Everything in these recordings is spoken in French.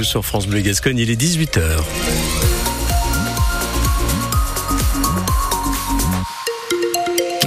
Sur France Bleu Gascogne, il est 18h.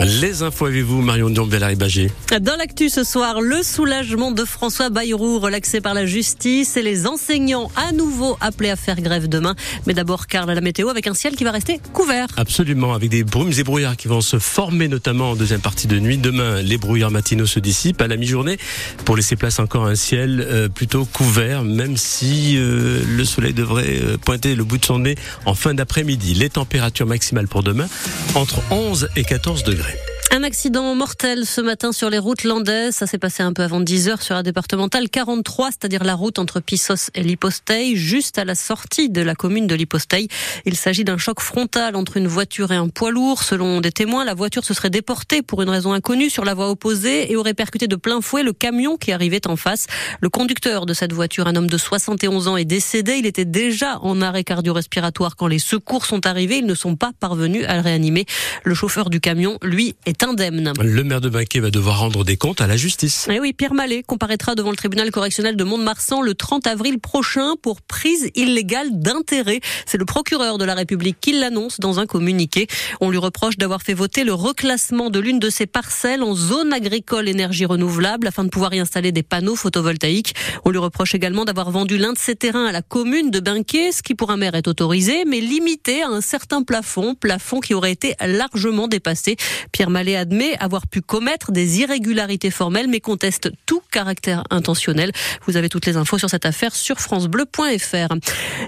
Les infos avec vous, Marion Dion-Bellary-Bagé. Dans l'actu ce soir, le soulagement de François Bayrou, relaxé par la justice et les enseignants à nouveau appelés à faire grève demain. Mais d'abord, Carl, à la météo avec un ciel qui va rester couvert. Absolument, avec des brumes et brouillards qui vont se former notamment en deuxième partie de nuit. Demain, les brouillards matinaux se dissipent à la mi-journée pour laisser place encore à un ciel euh, plutôt couvert, même si euh, le soleil devrait euh, pointer le bout de son nez en fin d'après-midi. Les températures maximales pour demain, entre 11 et 14 degrés. Un accident mortel ce matin sur les routes landaises. Ça s'est passé un peu avant 10 heures sur la départementale 43, c'est-à-dire la route entre Pissos et Liposteil, juste à la sortie de la commune de Liposteil. Il s'agit d'un choc frontal entre une voiture et un poids lourd. Selon des témoins, la voiture se serait déportée pour une raison inconnue sur la voie opposée et aurait percuté de plein fouet le camion qui arrivait en face. Le conducteur de cette voiture, un homme de 71 ans, est décédé. Il était déjà en arrêt cardio-respiratoire quand les secours sont arrivés. Ils ne sont pas parvenus à le réanimer. Le chauffeur du camion, lui, est indemne. Le maire de Baquet va devoir rendre des comptes à la justice. Et eh oui, Pierre Mallet comparaîtra devant le tribunal correctionnel de Mont-de-Marsan le 30 avril prochain pour prise illégale d'intérêt. C'est le procureur de la République qui l'annonce dans un communiqué. On lui reproche d'avoir fait voter le reclassement de l'une de ses parcelles en zone agricole énergie renouvelable afin de pouvoir y installer des panneaux photovoltaïques. On lui reproche également d'avoir vendu l'un de ses terrains à la commune de Binquet, ce qui pour un maire est autorisé, mais limité à un certain plafond, plafond qui aurait été largement dépassé. Pierre Mallet admet avoir pu commettre des irrégularités formelles, mais conteste tout caractère intentionnel. Vous avez toutes les infos sur cette affaire sur francebleu.fr.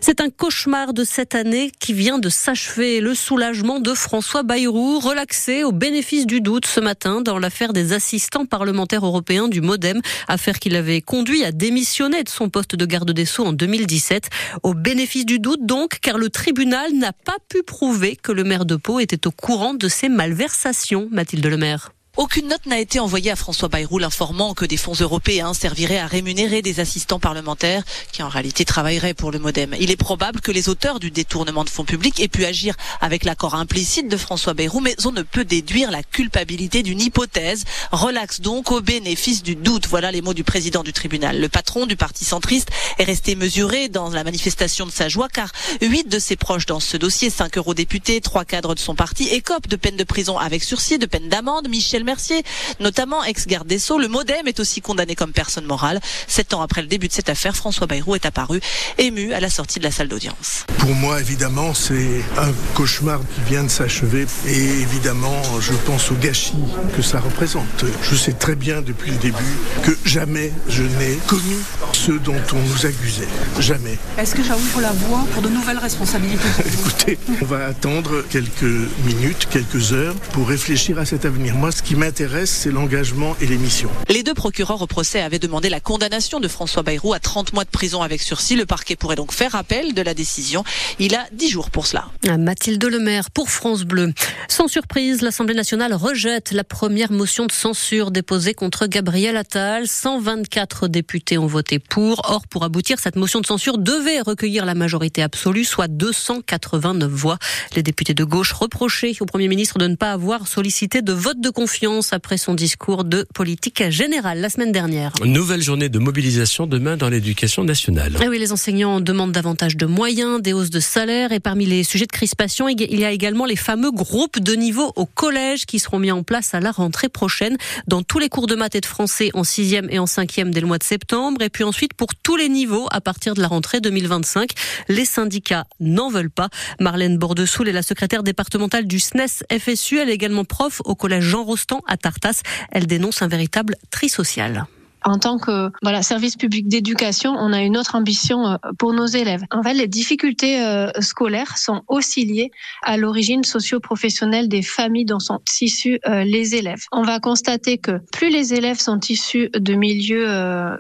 C'est un cauchemar de cette année qui vient de s'achever. Le soulagement de François Bayrou, relaxé au bénéfice du doute ce matin dans l'affaire des assistants parlementaires européens du Modem, affaire qui l'avait conduit à démissionner de son poste de garde des Sceaux en 2017. Au bénéfice du doute donc, car le tribunal n'a pas pu prouver que le maire de Pau était au courant de ces malversations. Mathilde Lemaire. Aucune note n'a été envoyée à François Bayrou informant que des fonds européens serviraient à rémunérer des assistants parlementaires qui en réalité travailleraient pour le Modem. Il est probable que les auteurs du détournement de fonds publics aient pu agir avec l'accord implicite de François Bayrou, mais on ne peut déduire la culpabilité d'une hypothèse. Relax donc au bénéfice du doute. Voilà les mots du président du tribunal. Le patron du parti centriste est resté mesuré dans la manifestation de sa joie car huit de ses proches dans ce dossier, cinq eurodéputés, trois cadres de son parti, écopent de peine de prison avec sursis, de peine d'amende. Michel Mercier, notamment ex-garde des Sceaux. Le Modem est aussi condamné comme personne morale. Sept ans après le début de cette affaire, François Bayrou est apparu ému à la sortie de la salle d'audience. Pour moi, évidemment, c'est un cauchemar qui vient de s'achever. Et évidemment, je pense au gâchis que ça représente. Je sais très bien depuis le début que jamais je n'ai commis ce dont on nous accusait. Jamais. Est-ce que ça ouvre la voie pour de nouvelles responsabilités? Écoutez, on va attendre quelques minutes, quelques heures pour réfléchir à cet avenir. Moi, ce qui m'intéresse, c'est l'engagement et les missions. Les deux procureurs au procès avaient demandé la condamnation de François Bayrou à 30 mois de prison avec sursis. Le parquet pourrait donc faire appel de la décision. Il a 10 jours pour cela. Mathilde Lemaire pour France Bleu. Sans surprise, l'Assemblée nationale rejette la première motion de censure déposée contre Gabriel Attal. 124 députés ont voté pour. Or, pour aboutir, cette motion de censure devait recueillir la majorité absolue, soit 289 voix. Les députés de gauche reprochaient au Premier ministre de ne pas avoir sollicité de vote de confiance après son discours de politique générale la semaine dernière. Nouvelle journée de mobilisation demain dans l'éducation nationale. Ah oui, les enseignants demandent davantage de moyens, des hausses de salaire et parmi les sujets de crispation, il y a également les fameux groupes de niveau au collège qui seront mis en place à la rentrée prochaine dans tous les cours de maths et de français en sixième et en cinquième dès le mois de septembre et puis ensuite pour tous les niveaux à partir de la rentrée 2025. Les syndicats n'en veulent pas. Marlène Bordesoul est la secrétaire départementale du SNES FSU. Elle est également prof au collège Jean Rostand à Tartas. Elle dénonce un véritable tri social en tant que voilà service public d'éducation, on a une autre ambition euh, pour nos élèves. En fait, les difficultés euh, scolaires sont aussi liées à l'origine socio-professionnelle des familles dont sont issus euh, les élèves. On va constater que plus les élèves sont issus de milieux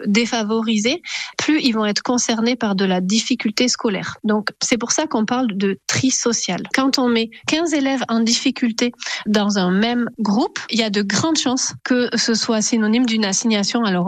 défavorisés, plus ils vont être concernés par de la difficulté scolaire. Donc, c'est pour ça qu'on parle de tri social. Quand on met 15 élèves en difficulté dans un même groupe, il y a de grandes chances que ce soit synonyme d'une assignation à leur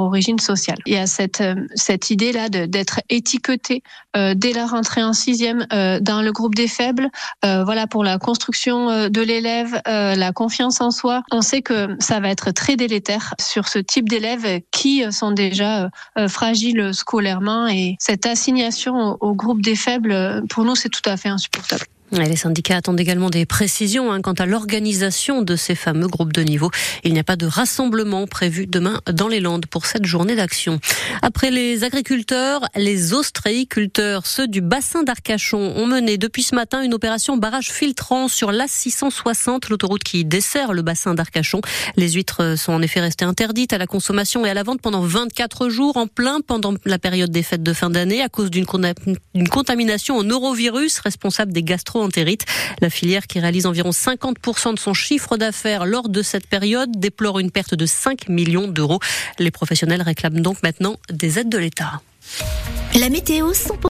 Il y a cette, cette idée-là d'être étiqueté dès la rentrée en sixième dans le groupe des faibles. voilà pour la construction de l'élève, la confiance en soi. On sait que ça va être très délétère sur ce type d'élèves qui sont déjà fragiles scolairement et cette assignation au groupe des faibles, pour nous, c'est tout à fait insupportable. Les syndicats attendent également des précisions hein, quant à l'organisation de ces fameux groupes de niveau. Il n'y a pas de rassemblement prévu demain dans les Landes pour cette journée d'action. Après les agriculteurs, les ostréiculteurs, ceux du bassin d'Arcachon, ont mené depuis ce matin une opération barrage filtrant sur l'A660, l'autoroute qui dessert le bassin d'Arcachon. Les huîtres sont en effet restées interdites à la consommation et à la vente pendant 24 jours en plein pendant la période des fêtes de fin d'année à cause d'une contamination au norovirus responsable des gastro La filière qui réalise environ 50% de son chiffre d'affaires lors de cette période déplore une perte de 5 millions d'euros. Les professionnels réclament donc maintenant des aides de l'État. La météo